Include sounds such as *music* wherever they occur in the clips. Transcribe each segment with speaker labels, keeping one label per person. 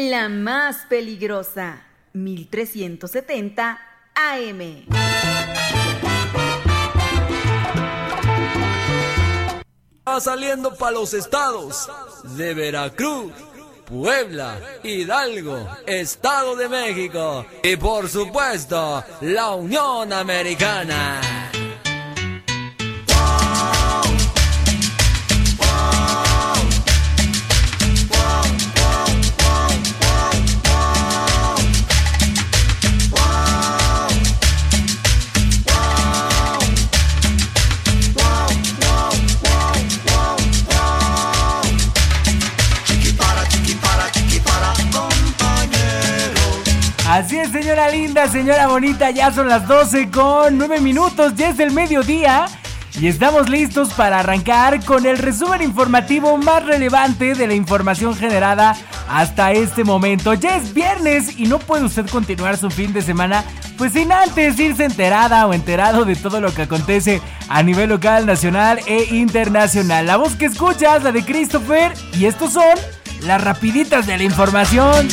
Speaker 1: La más peligrosa, 1370 AM.
Speaker 2: Va saliendo para los estados de Veracruz. Puebla, Hidalgo, Estado de México y por supuesto la Unión Americana.
Speaker 3: Señora linda, señora bonita, ya son las 12 con 9 minutos, ya es el mediodía y estamos listos para arrancar con el resumen informativo más relevante de la información generada hasta este momento. Ya es viernes y no puede usted continuar su fin de semana pues sin antes irse enterada o enterado de todo lo que acontece a nivel local, nacional e internacional. La voz que escuchas, la de Christopher, y estos son las rapiditas de la información.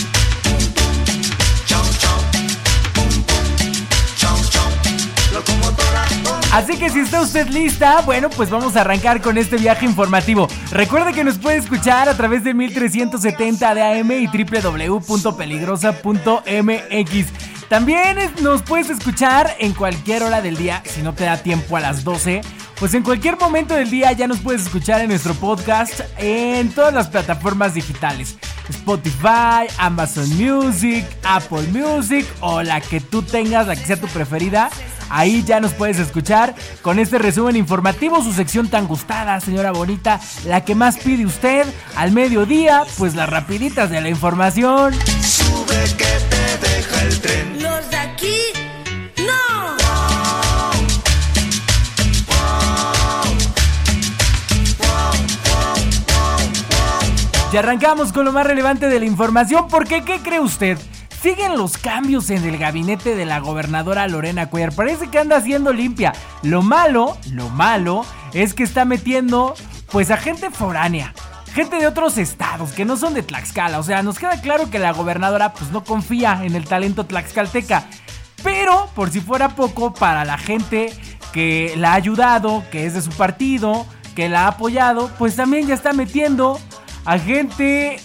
Speaker 3: Así que si está usted lista, bueno, pues vamos a arrancar con este viaje informativo. Recuerde que nos puede escuchar a través de 1370 de AM y www.peligrosa.mx. También nos puedes escuchar en cualquier hora del día, si no te da tiempo a las 12. Pues en cualquier momento del día ya nos puedes escuchar en nuestro podcast en todas las plataformas digitales. Spotify, Amazon Music, Apple Music o la que tú tengas, la que sea tu preferida. Ahí ya nos puedes escuchar con este resumen informativo, su sección tan gustada, señora bonita, la que más pide usted al mediodía, pues las rapiditas de la información.
Speaker 4: Sube que te deja el tren.
Speaker 5: Los de aquí, no.
Speaker 3: Y arrancamos con lo más relevante de la información, porque ¿qué cree usted? Siguen los cambios en el gabinete de la gobernadora Lorena Cuellar. Parece que anda haciendo limpia. Lo malo, lo malo, es que está metiendo pues a gente foránea. Gente de otros estados que no son de Tlaxcala. O sea, nos queda claro que la gobernadora pues no confía en el talento tlaxcalteca. Pero, por si fuera poco, para la gente que la ha ayudado, que es de su partido, que la ha apoyado, pues también ya está metiendo a gente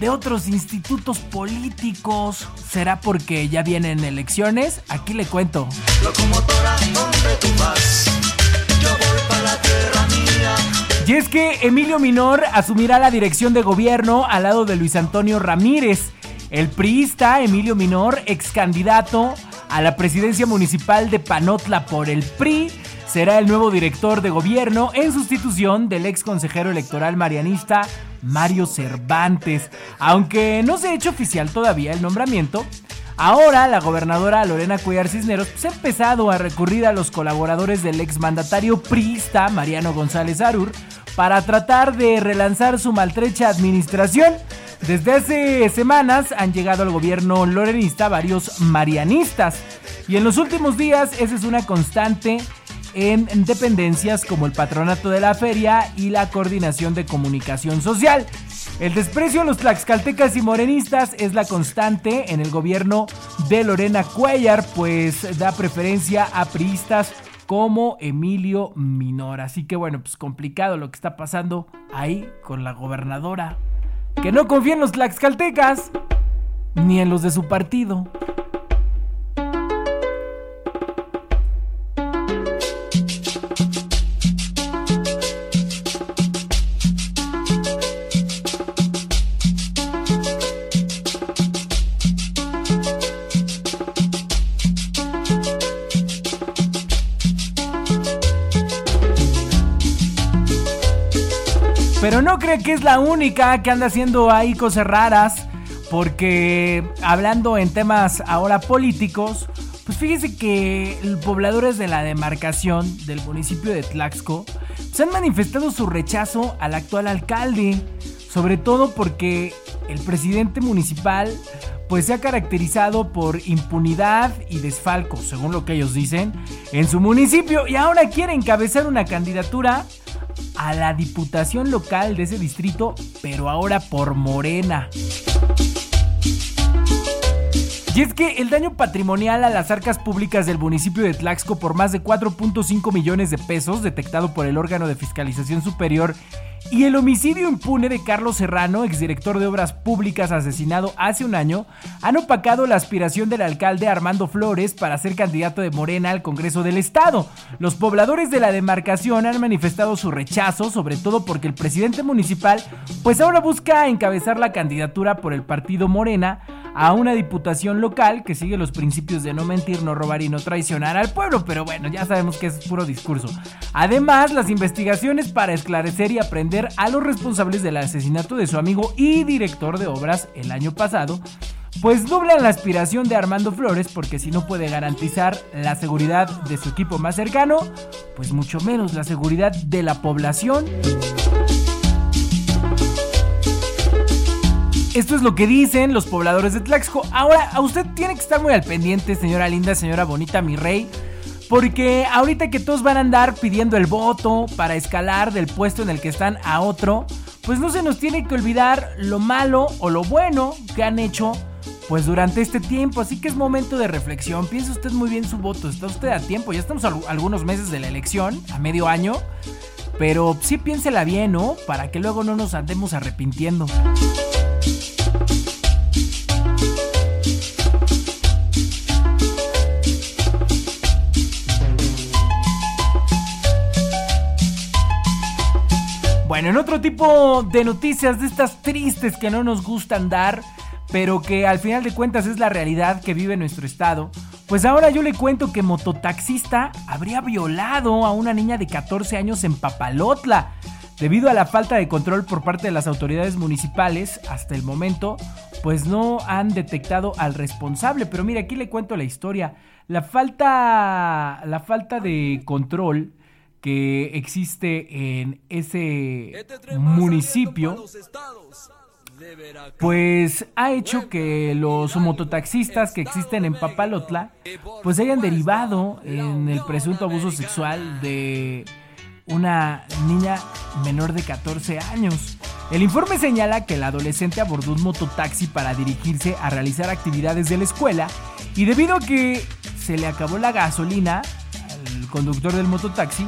Speaker 3: de otros institutos políticos. ¿Será porque ya vienen elecciones? Aquí le cuento.
Speaker 4: Locomotora, ¿dónde tú vas? Yo voy para la tierra mía.
Speaker 3: Y es que Emilio Minor asumirá la dirección de gobierno al lado de Luis Antonio Ramírez. El priista Emilio Minor, ex candidato a la presidencia municipal de Panotla por el PRI, será el nuevo director de gobierno en sustitución del ex consejero electoral marianista Mario Cervantes. Aunque no se ha hecho oficial todavía el nombramiento, ahora la gobernadora Lorena Cuellar Cisneros pues, ha empezado a recurrir a los colaboradores del ex mandatario priista Mariano González Arur para tratar de relanzar su maltrecha administración. Desde hace semanas han llegado al gobierno lorenista varios marianistas y en los últimos días esa es una constante en dependencias como el patronato de la feria y la coordinación de comunicación social. El desprecio a los tlaxcaltecas y morenistas es la constante en el gobierno de Lorena Cuellar, pues da preferencia a priistas como Emilio Minor. Así que bueno, pues complicado lo que está pasando ahí con la gobernadora. Que no confía en los tlaxcaltecas ni en los de su partido. Pero no cree que es la única que anda haciendo ahí cosas raras. Porque hablando en temas ahora políticos, pues fíjese que pobladores de la demarcación del municipio de Tlaxco se han manifestado su rechazo al actual alcalde. Sobre todo porque el presidente municipal pues se ha caracterizado por impunidad y desfalco, según lo que ellos dicen, en su municipio y ahora quiere encabezar una candidatura a la diputación local de ese distrito, pero ahora por Morena. Y es que el daño patrimonial a las arcas públicas del municipio de Tlaxco por más de 4.5 millones de pesos, detectado por el órgano de fiscalización superior, y el homicidio impune de Carlos Serrano, exdirector de Obras Públicas asesinado hace un año, han opacado la aspiración del alcalde Armando Flores para ser candidato de Morena al Congreso del Estado. Los pobladores de la demarcación han manifestado su rechazo, sobre todo porque el presidente municipal pues ahora busca encabezar la candidatura por el partido Morena a una diputación local que sigue los principios de no mentir, no robar y no traicionar al pueblo, pero bueno, ya sabemos que es puro discurso. Además, las investigaciones para esclarecer y aprender a los responsables del asesinato de su amigo y director de obras el año pasado, pues doblan la aspiración de Armando Flores porque si no puede garantizar la seguridad de su equipo más cercano, pues mucho menos la seguridad de la población. Esto es lo que dicen los pobladores de Tlaxco. Ahora, a usted tiene que estar muy al pendiente, señora linda, señora bonita, mi rey. Porque ahorita que todos van a andar pidiendo el voto para escalar del puesto en el que están a otro, pues no se nos tiene que olvidar lo malo o lo bueno que han hecho pues durante este tiempo. Así que es momento de reflexión. Piensa usted muy bien su voto. Está usted a tiempo. Ya estamos a algunos meses de la elección, a medio año. Pero sí piénsela bien, ¿no? Para que luego no nos andemos arrepintiendo. Bueno, en otro tipo de noticias de estas tristes que no nos gustan dar, pero que al final de cuentas es la realidad que vive nuestro estado, pues ahora yo le cuento que mototaxista habría violado a una niña de 14 años en Papalotla. Debido a la falta de control por parte de las autoridades municipales, hasta el momento, pues no han detectado al responsable. Pero mire, aquí le cuento la historia. La falta, la falta de control que existe en ese este municipio, pues ha hecho que los mototaxistas que existen en Papalotla, pues hayan derivado en el presunto abuso sexual de una niña menor de 14 años. El informe señala que el adolescente abordó un mototaxi para dirigirse a realizar actividades de la escuela y debido a que se le acabó la gasolina al conductor del mototaxi,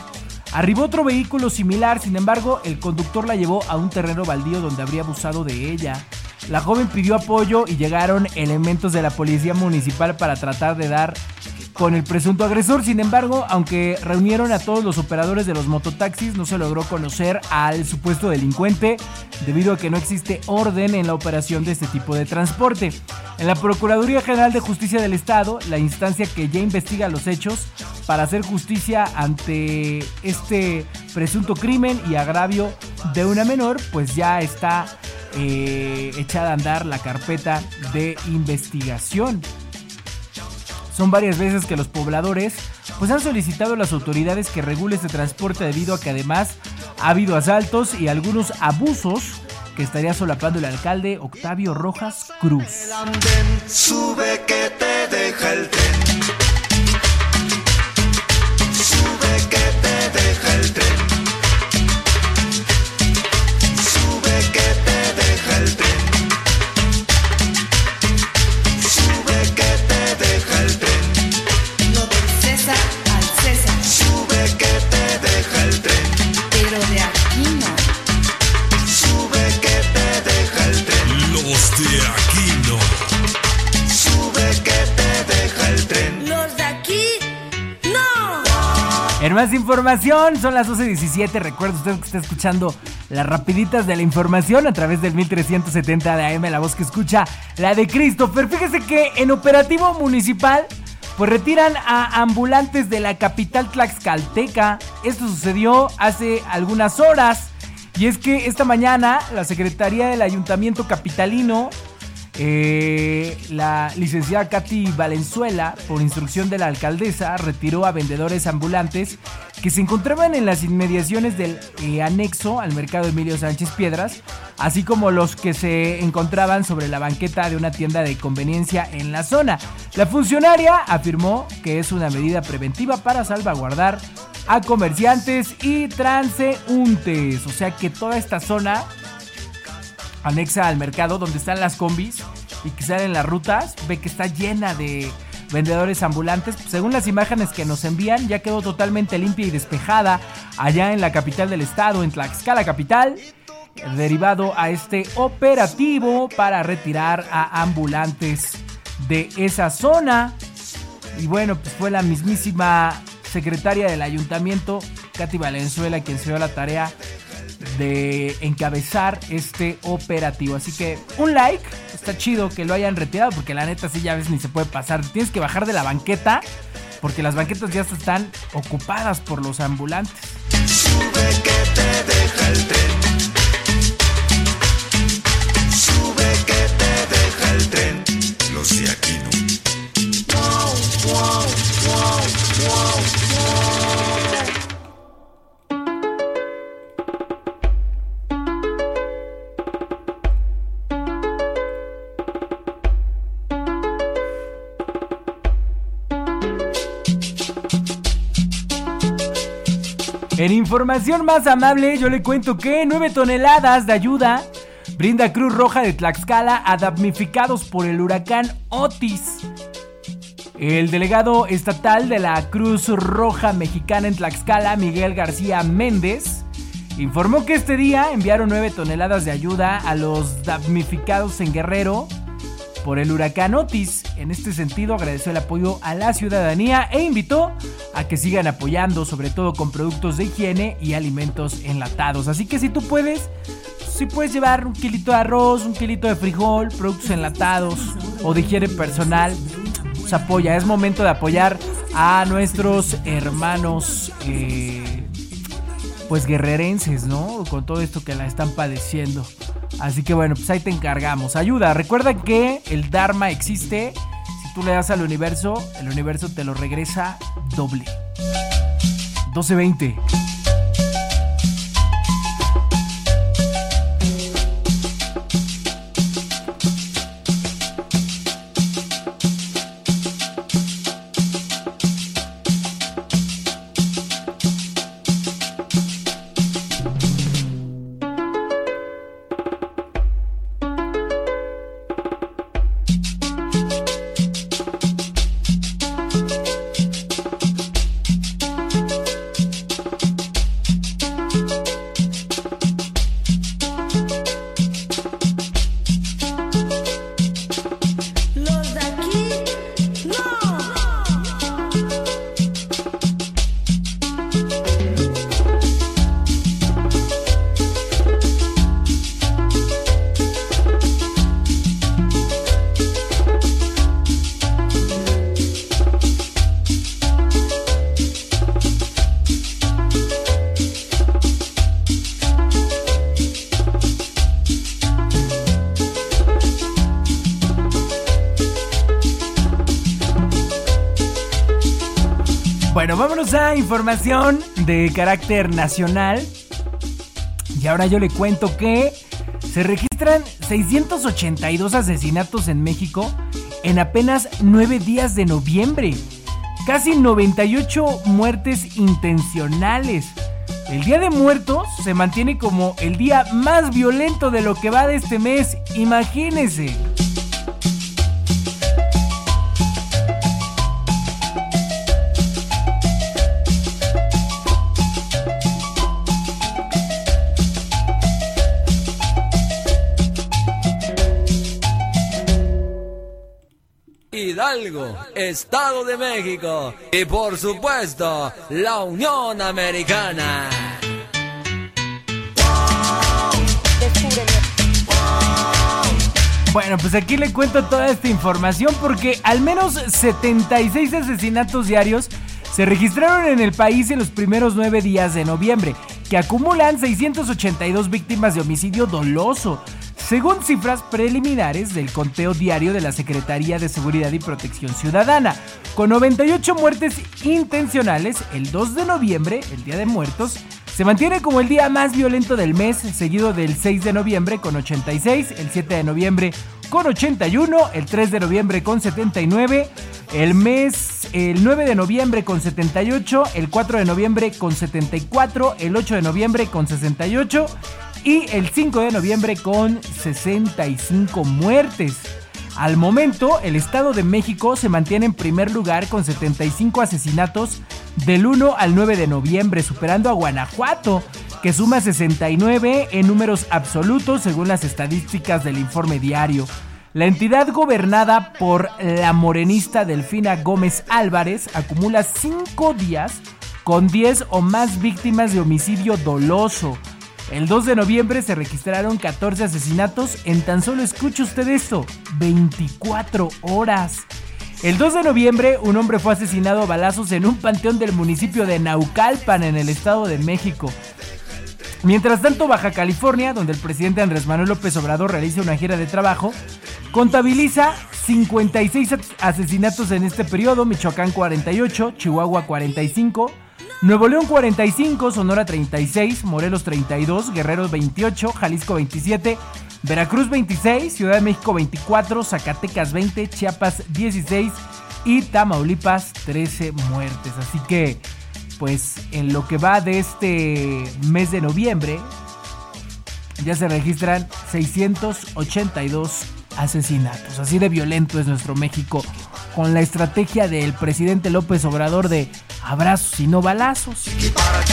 Speaker 3: arribó otro vehículo similar, sin embargo el conductor la llevó a un terreno baldío donde habría abusado de ella. La joven pidió apoyo y llegaron elementos de la policía municipal para tratar de dar con el presunto agresor. Sin embargo, aunque reunieron a todos los operadores de los mototaxis, no se logró conocer al supuesto delincuente debido a que no existe orden en la operación de este tipo de transporte. En la Procuraduría General de Justicia del Estado, la instancia que ya investiga los hechos para hacer justicia ante este presunto crimen y agravio de una menor, pues ya está eh, echada a andar la carpeta de investigación. Son varias veces que los pobladores pues han solicitado a las autoridades que regule este transporte debido a que además ha habido asaltos y algunos abusos que estaría solapando el alcalde Octavio Rojas Cruz. Información, son las 12.17. Recuerda usted que está escuchando las rapiditas de la información a través del 1370 de AM, la voz que escucha, la de Christopher. Fíjese que en operativo municipal, pues retiran a ambulantes de la capital tlaxcalteca. Esto sucedió hace algunas horas. Y es que esta mañana la Secretaría del Ayuntamiento Capitalino eh, la licenciada Katy Valenzuela, por instrucción de la alcaldesa, retiró a vendedores ambulantes que se encontraban en las inmediaciones del eh, anexo al mercado Emilio Sánchez Piedras, así como los que se encontraban sobre la banqueta de una tienda de conveniencia en la zona. La funcionaria afirmó que es una medida preventiva para salvaguardar a comerciantes y transeúntes, o sea que toda esta zona anexa al mercado donde están las combis, y que sale en las rutas, ve que está llena de vendedores ambulantes. Según las imágenes que nos envían, ya quedó totalmente limpia y despejada allá en la capital del estado, en Tlaxcala capital, derivado a este operativo para retirar a ambulantes de esa zona. Y bueno, pues fue la mismísima secretaria del ayuntamiento, Katy Valenzuela, quien se dio la tarea de encabezar este operativo. Así que un like, está chido que lo hayan retirado porque la neta sí ya ves ni se puede pasar. Tienes que bajar de la banqueta porque las banquetas ya están ocupadas por los ambulantes.
Speaker 4: Sube que te deja el tren. Sube que te deja el tren. Los de aquí no.
Speaker 3: Información más amable, yo le cuento que 9 toneladas de ayuda brinda Cruz Roja de Tlaxcala a damnificados por el huracán Otis. El delegado estatal de la Cruz Roja Mexicana en Tlaxcala, Miguel García Méndez, informó que este día enviaron 9 toneladas de ayuda a los damnificados en Guerrero por el huracán Otis. En este sentido, agradeció el apoyo a la ciudadanía e invitó a que sigan apoyando, sobre todo con productos de higiene y alimentos enlatados. Así que si tú puedes, si puedes llevar un kilito de arroz, un kilito de frijol, productos enlatados o de higiene personal, pues apoya. Es momento de apoyar a nuestros hermanos. eh, pues guerrerenses, ¿no? Con todo esto que la están padeciendo. Así que bueno, pues ahí te encargamos. Ayuda, recuerda que el Dharma existe. Si tú le das al universo, el universo te lo regresa doble. 1220. Información de carácter nacional. Y ahora yo le cuento que se registran 682 asesinatos en México en apenas 9 días de noviembre. Casi 98 muertes intencionales. El Día de Muertos se mantiene como el día más violento de lo que va de este mes. Imagínense.
Speaker 2: Hidalgo, Estado de México y por supuesto la Unión Americana.
Speaker 3: Bueno, pues aquí le cuento toda esta información porque al menos 76 asesinatos diarios se registraron en el país en los primeros nueve días de noviembre, que acumulan 682 víctimas de homicidio doloso, según cifras preliminares del conteo diario de la Secretaría de Seguridad y Protección Ciudadana. Con 98 muertes intencionales, el 2 de noviembre, el Día de Muertos, se mantiene como el día más violento del mes, seguido del 6 de noviembre con 86, el 7 de noviembre con 81, el 3 de noviembre con 79, el mes el 9 de noviembre con 78, el 4 de noviembre con 74, el 8 de noviembre con 68 y el 5 de noviembre con 65 muertes. Al momento, el Estado de México se mantiene en primer lugar con 75 asesinatos del 1 al 9 de noviembre, superando a Guanajuato, que suma 69 en números absolutos según las estadísticas del informe diario. La entidad gobernada por la morenista Delfina Gómez Álvarez acumula 5 días con 10 o más víctimas de homicidio doloso. El 2 de noviembre se registraron 14 asesinatos en tan solo, escuche usted esto, 24 horas. El 2 de noviembre, un hombre fue asesinado a balazos en un panteón del municipio de Naucalpan, en el Estado de México. Mientras tanto, Baja California, donde el presidente Andrés Manuel López Obrador realiza una gira de trabajo, contabiliza 56 asesinatos en este periodo, Michoacán 48, Chihuahua 45, Nuevo León 45, Sonora 36, Morelos 32, Guerrero 28, Jalisco 27, Veracruz 26, Ciudad de México 24, Zacatecas 20, Chiapas 16 y Tamaulipas 13 muertes. Así que, pues en lo que va de este mes de noviembre, ya se registran 682 asesinatos. Así de violento es nuestro México con la estrategia del presidente López Obrador de abrazos y no balazos.
Speaker 4: Chiqui para,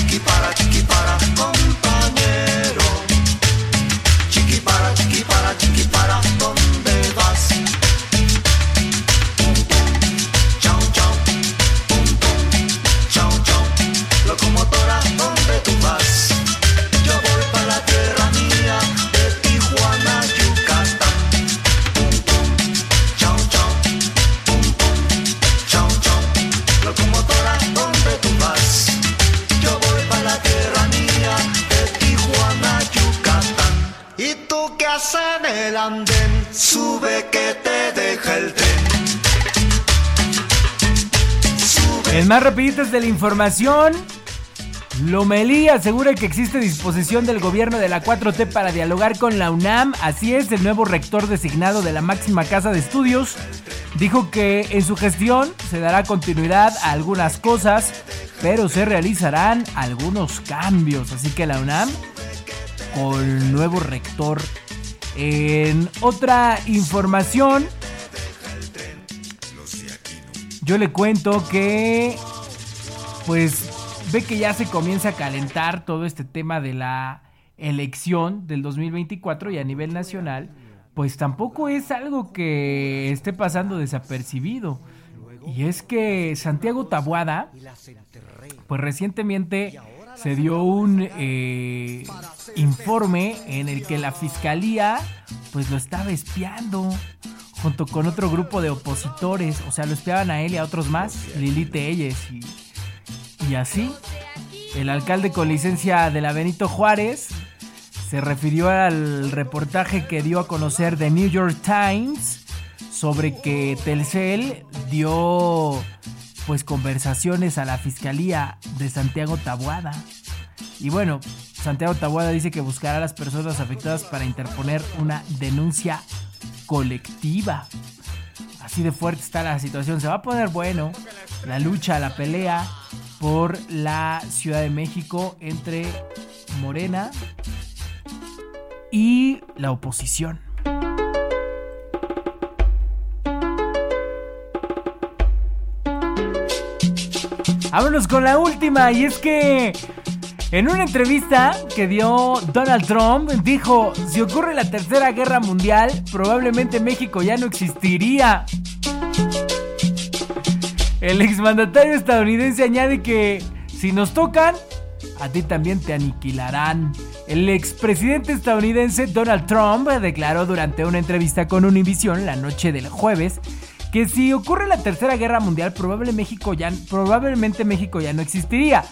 Speaker 4: chiqui para, chiqui el andén? Sube que te deja el tren.
Speaker 3: De la información, Lomelí asegura que existe disposición del gobierno de la 4T para dialogar con la UNAM. Así es, el nuevo rector designado de la máxima casa de estudios dijo que en su gestión se dará continuidad a algunas cosas, pero se realizarán algunos cambios. Así que la UNAM con nuevo rector. En otra información, yo le cuento que pues ve que ya se comienza a calentar todo este tema de la elección del 2024 y a nivel nacional, pues tampoco es algo que esté pasando desapercibido. Y es que Santiago Tabuada, pues recientemente se dio un eh, informe en el que la fiscalía pues lo estaba espiando junto con otro grupo de opositores, o sea, lo espiaban a él y a otros más, Lili Telles y, y así. El alcalde con licencia de la Benito Juárez se refirió al reportaje que dio a conocer The New York Times sobre que Telcel dio pues conversaciones a la fiscalía de Santiago Tabuada. Y bueno, Santiago Tabuada dice que buscará a las personas afectadas para interponer una denuncia colectiva. Así de fuerte está la situación. Se va a poner bueno la lucha, la pelea por la Ciudad de México entre Morena y la oposición. Vámonos con la última y es que en una entrevista que dio Donald Trump dijo, si ocurre la tercera guerra mundial, probablemente México ya no existiría. El exmandatario estadounidense añade que si nos tocan, a ti también te aniquilarán. El expresidente estadounidense Donald Trump declaró durante una entrevista con Univision la noche del jueves que si ocurre la tercera guerra mundial probablemente México ya no existiría.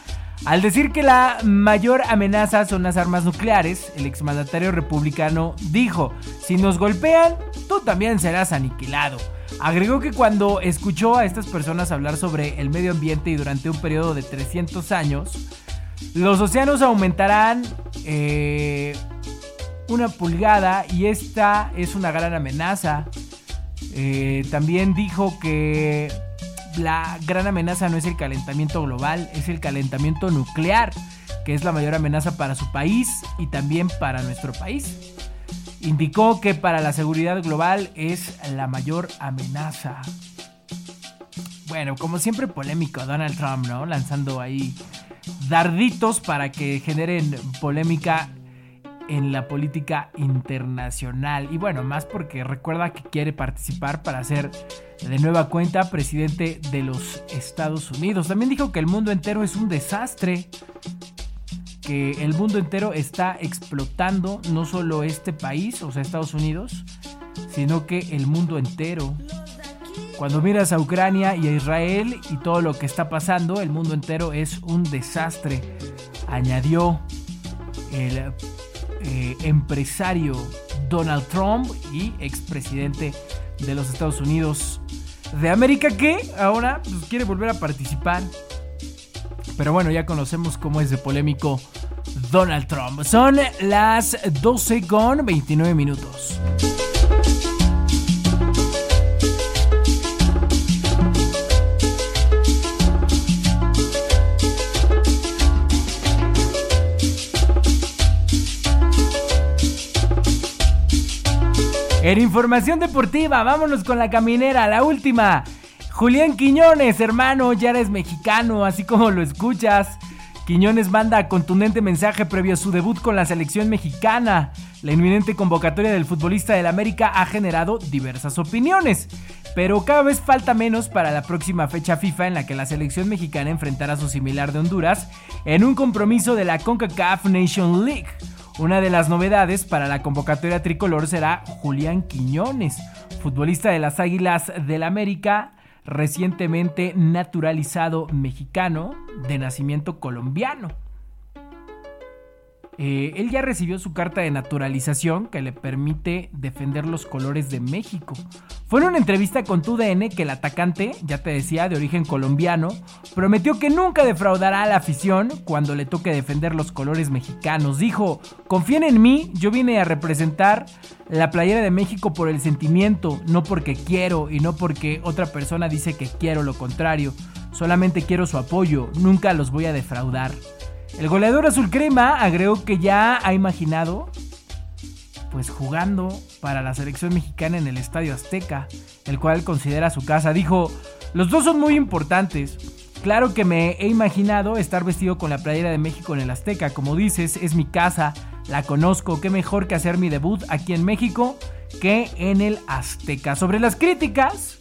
Speaker 3: Al decir que la mayor amenaza son las armas nucleares, el exmandatario republicano dijo, si nos golpean, tú también serás aniquilado. Agregó que cuando escuchó a estas personas hablar sobre el medio ambiente y durante un periodo de 300 años, los océanos aumentarán eh, una pulgada y esta es una gran amenaza. Eh, también dijo que la gran amenaza no es el calentamiento global, es el calentamiento nuclear, que es la mayor amenaza para su país y también para nuestro país. indicó que para la seguridad global es la mayor amenaza. Bueno, como siempre polémico Donald Trump, ¿no? Lanzando ahí darditos para que generen polémica en la política internacional. Y bueno, más porque recuerda que quiere participar para ser de nueva cuenta presidente de los Estados Unidos. También dijo que el mundo entero es un desastre. Que el mundo entero está explotando no solo este país, o sea, Estados Unidos, sino que el mundo entero. Cuando miras a Ucrania y a Israel y todo lo que está pasando, el mundo entero es un desastre. Añadió el eh, empresario Donald Trump y expresidente de los Estados Unidos de América que ahora pues, quiere volver a participar. Pero bueno, ya conocemos cómo es de polémico Donald Trump. Son las 12 con 29 minutos. En información deportiva, vámonos con la caminera, la última. Julián Quiñones, hermano, ya eres mexicano, así como lo escuchas. Quiñones manda contundente mensaje previo a su debut con la selección mexicana. La inminente convocatoria del futbolista del América ha generado diversas opiniones, pero cada vez falta menos para la próxima fecha FIFA en la que la selección mexicana enfrentará a su similar de Honduras en un compromiso de la CONCACAF Nation League. Una de las novedades para la convocatoria tricolor será Julián Quiñones, futbolista de las Águilas del América, recientemente naturalizado mexicano de nacimiento colombiano. Eh, él ya recibió su carta de naturalización que le permite defender los colores de México. Fue en una entrevista con TUDN que el atacante, ya te decía, de origen colombiano, prometió que nunca defraudará a la afición cuando le toque defender los colores mexicanos. Dijo, confíen en mí, yo vine a representar la playera de México por el sentimiento, no porque quiero y no porque otra persona dice que quiero lo contrario. Solamente quiero su apoyo, nunca los voy a defraudar. El goleador azul crema agregó que ya ha imaginado pues jugando para la selección mexicana en el Estadio Azteca, el cual considera su casa. Dijo, los dos son muy importantes. Claro que me he imaginado estar vestido con la playera de México en el Azteca. Como dices, es mi casa, la conozco. Qué mejor que hacer mi debut aquí en México que en el Azteca. Sobre las críticas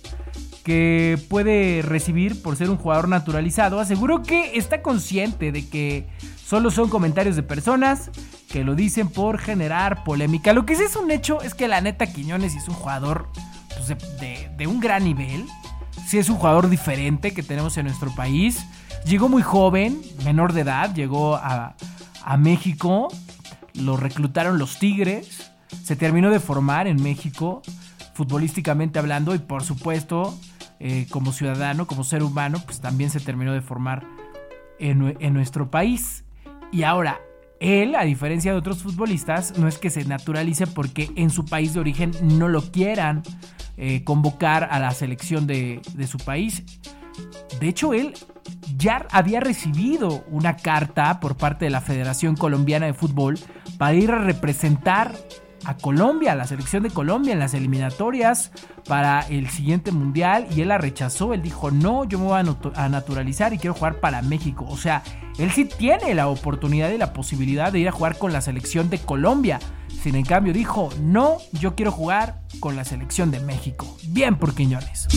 Speaker 3: que puede recibir por ser un jugador naturalizado, aseguró que está consciente de que solo son comentarios de personas que lo dicen por generar polémica. Lo que sí es un hecho es que la neta Quiñones es un jugador pues, de, un gran nivel. Sí es un jugador diferente que tenemos en nuestro país. Llegó muy joven, menor de edad, llegó a México. Lo reclutaron los Tigres. Se terminó de formar en México, futbolísticamente hablando, y por supuesto, eh, como ciudadano, como ser humano, pues también se terminó de formar en, nue- en nuestro país. Y ahora, él, a diferencia de otros futbolistas, no es que se naturalice porque en su país de origen no lo quieran eh, convocar a la selección de, de su país. De hecho, él ya había recibido una carta por parte de la Federación Colombiana de Fútbol para ir a representar a Colombia, a la selección de Colombia en las eliminatorias para el siguiente mundial y él la rechazó. Él dijo, no, yo me voy a, natu- a naturalizar y quiero jugar para México. O sea, él sí tiene la oportunidad y la posibilidad de ir a jugar con la selección de Colombia. Sin en cambio dijo, no, yo quiero jugar con la selección de México. Bien por Quiñones.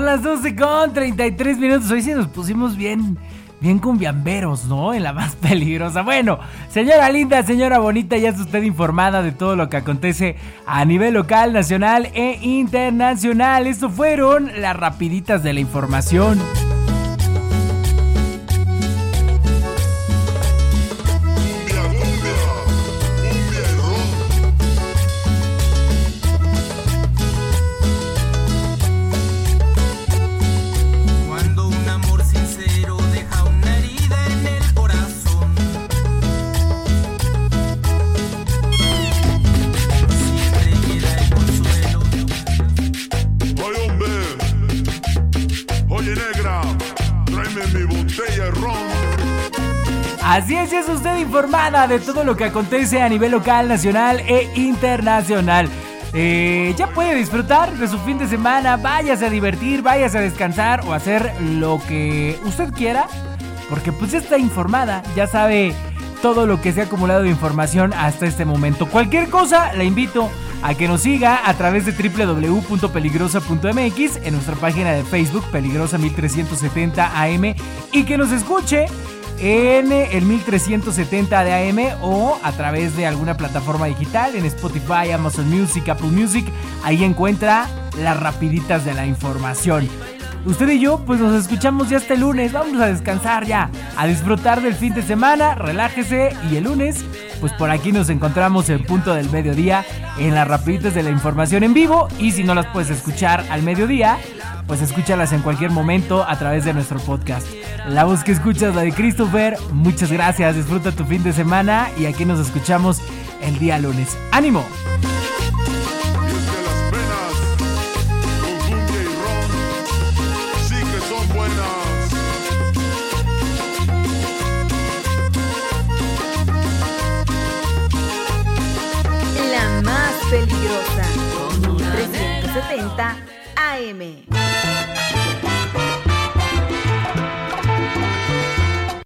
Speaker 3: Son las 12 con 33 minutos. Hoy sí nos pusimos bien, bien cumbiamberos, ¿no? En la más *laughs* peligrosa. Bueno, señora linda, señora bonita, ya está usted informada de todo lo que acontece a nivel local, nacional e internacional. Esto fueron las rapiditas de la información. Así es, es usted informada de todo lo que acontece a nivel local, nacional e internacional. Eh, ya puede disfrutar de su fin de semana, váyase a divertir, váyase a descansar o hacer lo que usted quiera, porque pues ya está informada, ya sabe todo lo que se ha acumulado de información hasta este momento. Cualquier cosa, la invito a que nos siga a través de www.peligrosa.mx en nuestra página de Facebook Peligrosa 1370 AM y que nos escuche en el 1370 de AM o a través de alguna plataforma digital en Spotify, Amazon Music, Apple Music. Ahí encuentra las rapiditas de la información. Usted y yo, pues nos escuchamos ya este lunes. Vamos a descansar ya, a disfrutar del fin de semana, relájese y el lunes, pues por aquí nos encontramos en punto del mediodía en las rapiditas de la información en vivo. Y si no las puedes escuchar al mediodía, pues escúchalas en cualquier momento a través de nuestro podcast. La voz que escuchas, la de Christopher, muchas gracias, disfruta tu fin de semana y aquí nos escuchamos el día lunes. ¡Ánimo!
Speaker 1: La más peligrosa. 1370 AM.